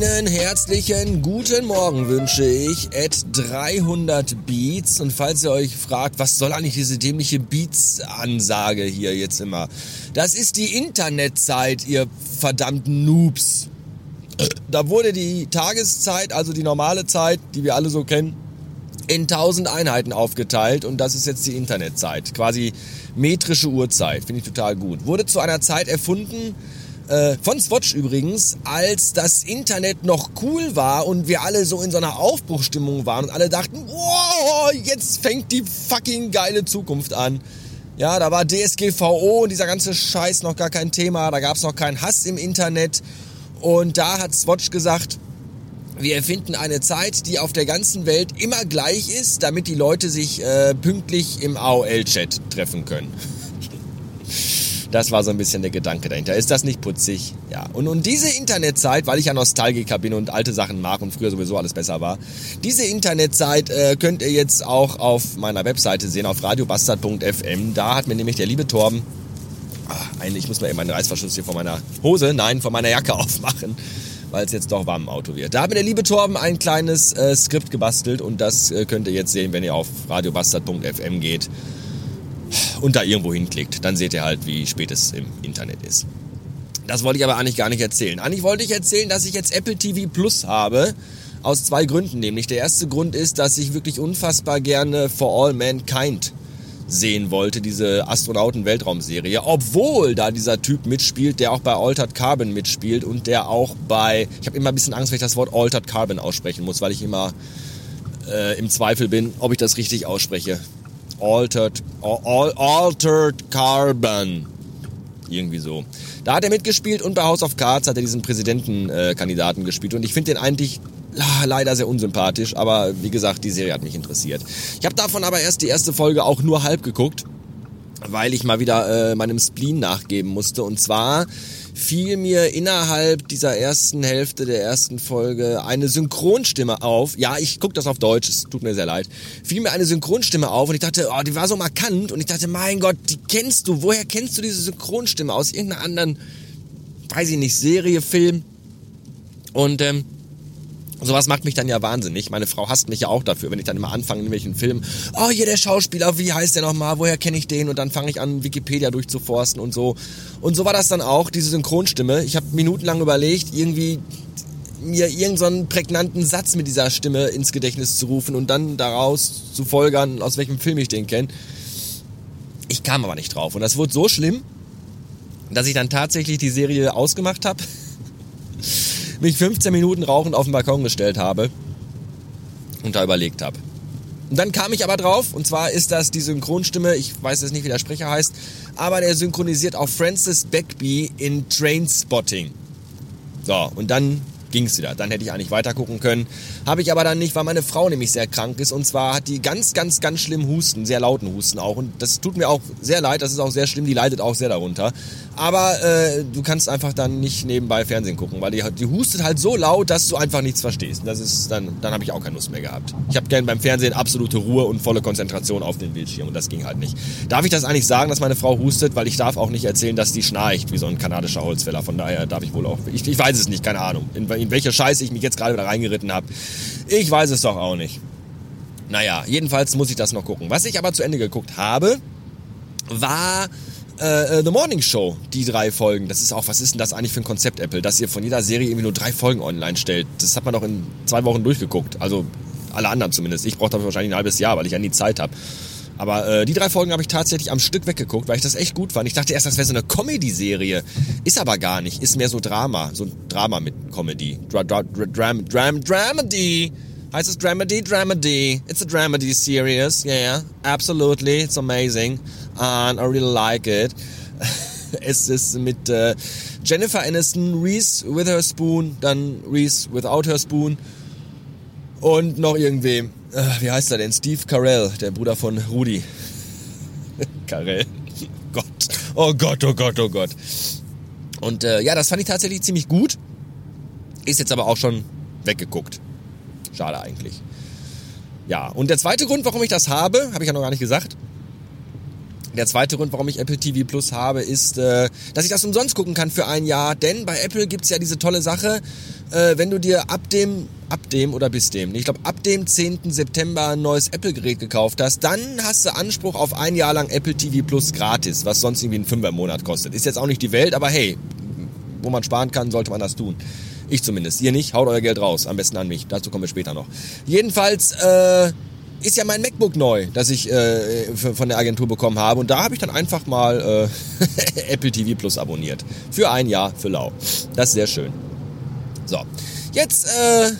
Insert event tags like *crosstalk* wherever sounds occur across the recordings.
Einen herzlichen guten Morgen wünsche ich at 300 Beats und falls ihr euch fragt, was soll eigentlich diese dämliche Beats-Ansage hier jetzt immer? Das ist die Internetzeit, ihr verdammten Noobs. Da wurde die Tageszeit, also die normale Zeit, die wir alle so kennen, in 1000 Einheiten aufgeteilt und das ist jetzt die Internetzeit. Quasi metrische Uhrzeit, finde ich total gut. Wurde zu einer Zeit erfunden, äh, von Swatch übrigens, als das Internet noch cool war und wir alle so in so einer Aufbruchstimmung waren und alle dachten, wow, jetzt fängt die fucking geile Zukunft an. Ja, da war DSGVO und dieser ganze Scheiß noch gar kein Thema, da gab es noch keinen Hass im Internet und da hat Swatch gesagt, wir erfinden eine Zeit, die auf der ganzen Welt immer gleich ist, damit die Leute sich äh, pünktlich im AOL-Chat treffen können. Das war so ein bisschen der Gedanke dahinter. Ist das nicht putzig? Ja. Und, und diese Internetzeit, weil ich ja Nostalgiker bin und alte Sachen mag und früher sowieso alles besser war, diese Internetzeit äh, könnt ihr jetzt auch auf meiner Webseite sehen, auf radiobastard.fm. Da hat mir nämlich der liebe Torben ach, eine, ich muss mal eben meinen Reißverschluss hier von meiner Hose, nein, von meiner Jacke *laughs* aufmachen, weil es jetzt doch warm im Auto wird. Da hat mir der liebe Torben ein kleines äh, Skript gebastelt und das äh, könnt ihr jetzt sehen, wenn ihr auf radiobastard.fm geht und da irgendwo hinklickt. Dann seht ihr halt, wie spät es im Internet ist. Das wollte ich aber eigentlich gar nicht erzählen. Eigentlich wollte ich erzählen, dass ich jetzt Apple TV Plus habe. Aus zwei Gründen nämlich. Der erste Grund ist, dass ich wirklich unfassbar gerne For All Mankind sehen wollte, diese Astronauten-Weltraumserie, obwohl da dieser Typ mitspielt, der auch bei Altered Carbon mitspielt und der auch bei, ich habe immer ein bisschen Angst, wenn ich das Wort Altered Carbon aussprechen muss, weil ich immer äh, im Zweifel bin, ob ich das richtig ausspreche. Altered, Al Altered Carbon. Irgendwie so. Da hat er mitgespielt und bei House of Cards hat er diesen Präsidentenkandidaten äh, gespielt und ich finde den eigentlich leider sehr unsympathisch, aber wie gesagt, die Serie hat mich interessiert. Ich habe davon aber erst die erste Folge auch nur halb geguckt, weil ich mal wieder äh, meinem Spleen nachgeben musste und zwar fiel mir innerhalb dieser ersten Hälfte der ersten Folge eine Synchronstimme auf. Ja, ich gucke das auf Deutsch, es tut mir sehr leid. Fiel mir eine Synchronstimme auf und ich dachte, oh, die war so markant und ich dachte, mein Gott, die kennst du. Woher kennst du diese Synchronstimme? Aus irgendeiner anderen, weiß ich nicht, Serie, Film. Und ähm, Sowas macht mich dann ja wahnsinnig. Meine Frau hasst mich ja auch dafür, wenn ich dann immer anfange in welchen Filmen. Oh, hier der Schauspieler, wie heißt der nochmal? Woher kenne ich den? Und dann fange ich an, Wikipedia durchzuforsten und so. Und so war das dann auch, diese Synchronstimme. Ich habe minutenlang überlegt, irgendwie mir irgendeinen so prägnanten Satz mit dieser Stimme ins Gedächtnis zu rufen und dann daraus zu folgern, aus welchem Film ich den kenne. Ich kam aber nicht drauf. Und das wurde so schlimm, dass ich dann tatsächlich die Serie ausgemacht habe mich 15 Minuten rauchend auf den Balkon gestellt habe und da überlegt habe. Und dann kam ich aber drauf, und zwar ist das die Synchronstimme, ich weiß jetzt nicht, wie der Sprecher heißt, aber der synchronisiert auch Francis Beckby in Trainspotting. So, und dann ging es wieder. Dann hätte ich eigentlich weiter gucken können. Habe ich aber dann nicht, weil meine Frau nämlich sehr krank ist. Und zwar hat die ganz, ganz, ganz schlimm Husten, sehr lauten Husten auch. Und das tut mir auch sehr leid, das ist auch sehr schlimm, die leidet auch sehr darunter. Aber äh, du kannst einfach dann nicht nebenbei Fernsehen gucken, weil die, die hustet halt so laut, dass du einfach nichts verstehst. Das ist dann, dann habe ich auch keine Lust mehr gehabt. Ich habe gern beim Fernsehen absolute Ruhe und volle Konzentration auf den Bildschirm und das ging halt nicht. Darf ich das eigentlich sagen, dass meine Frau hustet? Weil ich darf auch nicht erzählen, dass die schnarcht wie so ein kanadischer Holzfäller. Von daher darf ich wohl auch. Ich, ich weiß es nicht, keine Ahnung. In, in welcher Scheiße ich mich jetzt gerade wieder reingeritten habe. Ich weiß es doch auch nicht. Naja, jedenfalls muss ich das noch gucken. Was ich aber zu Ende geguckt habe, war äh, äh, The Morning Show, die drei Folgen. Das ist auch, was ist denn das eigentlich für ein Konzept, Apple, dass ihr von jeder Serie irgendwie nur drei Folgen online stellt. Das hat man doch in zwei Wochen durchgeguckt. Also alle anderen zumindest. Ich brauche dafür wahrscheinlich ein halbes Jahr, weil ich ja nie Zeit habe. Aber äh, die drei Folgen habe ich tatsächlich am Stück weggeguckt, weil ich das echt gut fand. Ich dachte erst, das wäre so eine Comedy-Serie. Ist aber gar nicht. Ist mehr so Drama. So ein Drama mit Comedy. Dra Dra Dra Dram Dram Dramedy. Heißt es Dramedy? Dramedy. It's a Dramedy series. Yeah, absolutely. It's amazing. And I really like it. *laughs* es ist mit äh, Jennifer Aniston, Reese with her spoon, dann Reese without her spoon und noch irgendwem. Äh, wie heißt er denn? Steve Carell, der Bruder von Rudi. *laughs* Carell. *laughs* Gott. Oh Gott, oh Gott, oh Gott. Und äh, ja, das fand ich tatsächlich ziemlich gut. Ist jetzt aber auch schon weggeguckt. Schade eigentlich. Ja, und der zweite Grund, warum ich das habe, habe ich ja noch gar nicht gesagt. Der zweite Grund, warum ich Apple TV Plus habe, ist, äh, dass ich das umsonst gucken kann für ein Jahr. Denn bei Apple gibt's ja diese tolle Sache, äh, wenn du dir ab dem, ab dem oder bis dem, ich glaube ab dem 10. September ein neues Apple-Gerät gekauft hast, dann hast du Anspruch auf ein Jahr lang Apple TV Plus gratis, was sonst irgendwie ein Fünfer im Monat kostet. Ist jetzt auch nicht die Welt, aber hey, wo man sparen kann, sollte man das tun. Ich zumindest. Ihr nicht, haut euer Geld raus. Am besten an mich. Dazu kommen wir später noch. Jedenfalls, äh, ist ja mein MacBook neu, das ich äh, von der Agentur bekommen habe. Und da habe ich dann einfach mal äh, *laughs* Apple TV Plus abonniert. Für ein Jahr für lau. Das ist sehr schön. So, jetzt äh,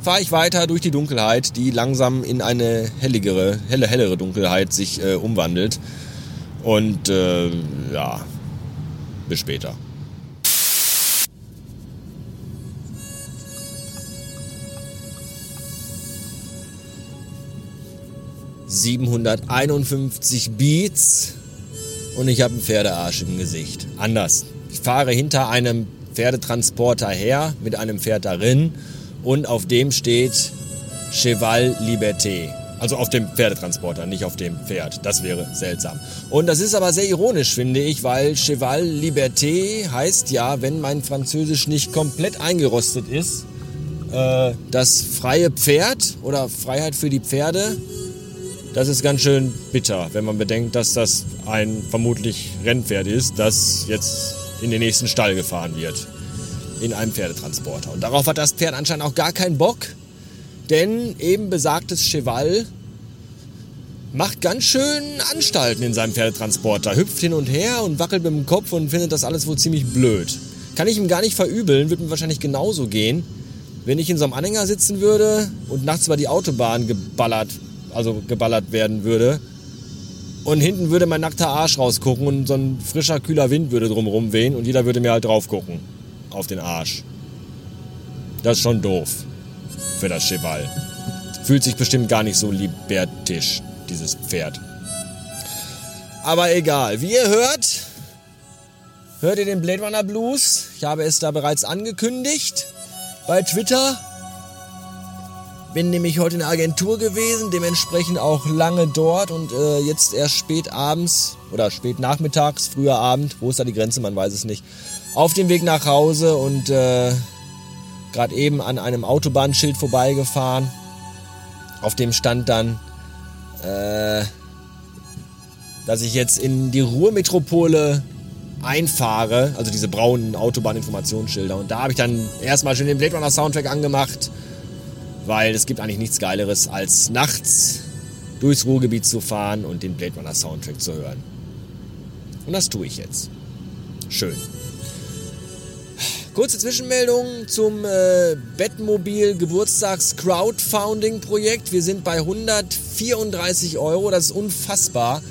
fahre ich weiter durch die Dunkelheit, die langsam in eine helligere, helle, hellere Dunkelheit sich äh, umwandelt. Und äh, ja, bis später. 751 Beats und ich habe einen Pferdearsch im Gesicht. Anders. Ich fahre hinter einem Pferdetransporter her mit einem Pferd darin und auf dem steht Cheval Liberté. Also auf dem Pferdetransporter, nicht auf dem Pferd. Das wäre seltsam. Und das ist aber sehr ironisch, finde ich, weil Cheval Liberté heißt ja, wenn mein Französisch nicht komplett eingerostet ist, äh, das freie Pferd oder Freiheit für die Pferde das ist ganz schön bitter, wenn man bedenkt, dass das ein vermutlich Rennpferd ist, das jetzt in den nächsten Stall gefahren wird. In einem Pferdetransporter. Und darauf hat das Pferd anscheinend auch gar keinen Bock, denn eben besagtes Cheval macht ganz schön Anstalten in seinem Pferdetransporter, hüpft hin und her und wackelt mit dem Kopf und findet das alles wohl ziemlich blöd. Kann ich ihm gar nicht verübeln, wird mir wahrscheinlich genauso gehen, wenn ich in so einem Anhänger sitzen würde und nachts über die Autobahn geballert also geballert werden würde. Und hinten würde mein nackter Arsch rausgucken und so ein frischer, kühler Wind würde drumherum wehen und jeder würde mir halt drauf gucken. Auf den Arsch. Das ist schon doof. Für das Cheval. Fühlt sich bestimmt gar nicht so libertisch, dieses Pferd. Aber egal. Wie ihr hört, hört ihr den Blade Runner Blues. Ich habe es da bereits angekündigt bei Twitter. Bin nämlich heute in der Agentur gewesen, dementsprechend auch lange dort und äh, jetzt erst spät abends oder spät nachmittags, früher Abend, wo ist da die Grenze, man weiß es nicht, auf dem Weg nach Hause und äh, gerade eben an einem Autobahnschild vorbeigefahren. Auf dem stand dann, äh, dass ich jetzt in die Ruhrmetropole einfahre, also diese braunen Autobahninformationsschilder. Und da habe ich dann erstmal schön den Blade Runner Soundtrack angemacht weil es gibt eigentlich nichts Geileres, als nachts durchs Ruhrgebiet zu fahren und den Blade Runner Soundtrack zu hören. Und das tue ich jetzt. Schön. Kurze Zwischenmeldung zum äh, Bettmobil Geburtstags Crowdfunding Projekt. Wir sind bei 134 Euro. Das ist unfassbar.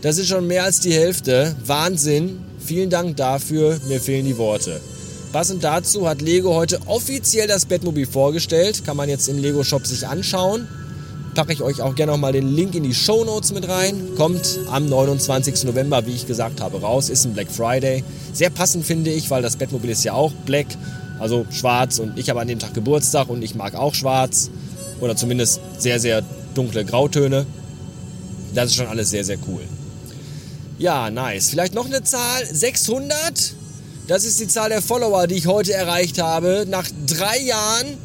Das ist schon mehr als die Hälfte. Wahnsinn. Vielen Dank dafür. Mir fehlen die Worte. Passend dazu hat Lego heute offiziell das Bettmobil vorgestellt. Kann man jetzt im Lego Shop sich anschauen. Packe ich euch auch gerne nochmal den Link in die Show Notes mit rein. Kommt am 29. November, wie ich gesagt habe, raus. Ist ein Black Friday. Sehr passend finde ich, weil das Bettmobil ist ja auch black, also schwarz. Und ich habe an dem Tag Geburtstag und ich mag auch schwarz. Oder zumindest sehr, sehr dunkle Grautöne. Das ist schon alles sehr, sehr cool. Ja, nice. Vielleicht noch eine Zahl. 600 das ist die Zahl der Follower, die ich heute erreicht habe. Nach drei Jahren,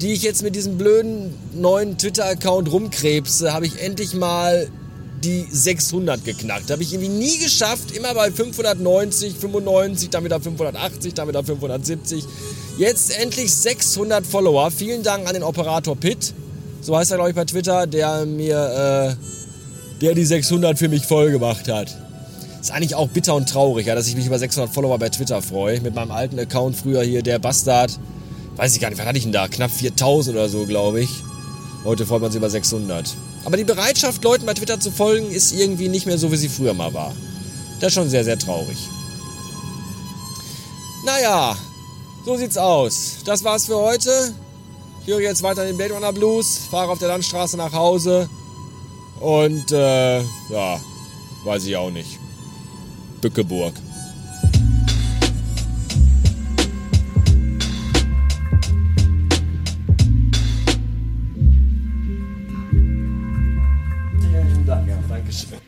die ich jetzt mit diesem blöden neuen Twitter-Account rumkrebse, habe ich endlich mal die 600 geknackt. Habe ich irgendwie nie geschafft. Immer bei 590, 95, dann wieder 580, dann wieder 570. Jetzt endlich 600 Follower. Vielen Dank an den Operator Pitt. So heißt er, glaube ich, bei Twitter, der mir, äh, der die 600 für mich voll gemacht hat. Ist eigentlich auch bitter und traurig, ja, dass ich mich über 600 Follower bei Twitter freue. Mit meinem alten Account früher hier, der Bastard. Weiß ich gar nicht, was hatte ich denn da? Knapp 4000 oder so, glaube ich. Heute freut man sich über 600. Aber die Bereitschaft, Leuten bei Twitter zu folgen, ist irgendwie nicht mehr so, wie sie früher mal war. Das ist schon sehr, sehr traurig. Naja, so sieht's aus. Das war's für heute. Ich höre jetzt weiter den Blade Runner Blues, fahre auf der Landstraße nach Hause und äh, ja, weiß ich auch nicht. Bückeburg. Vielen Dank, ja, Dankeschön.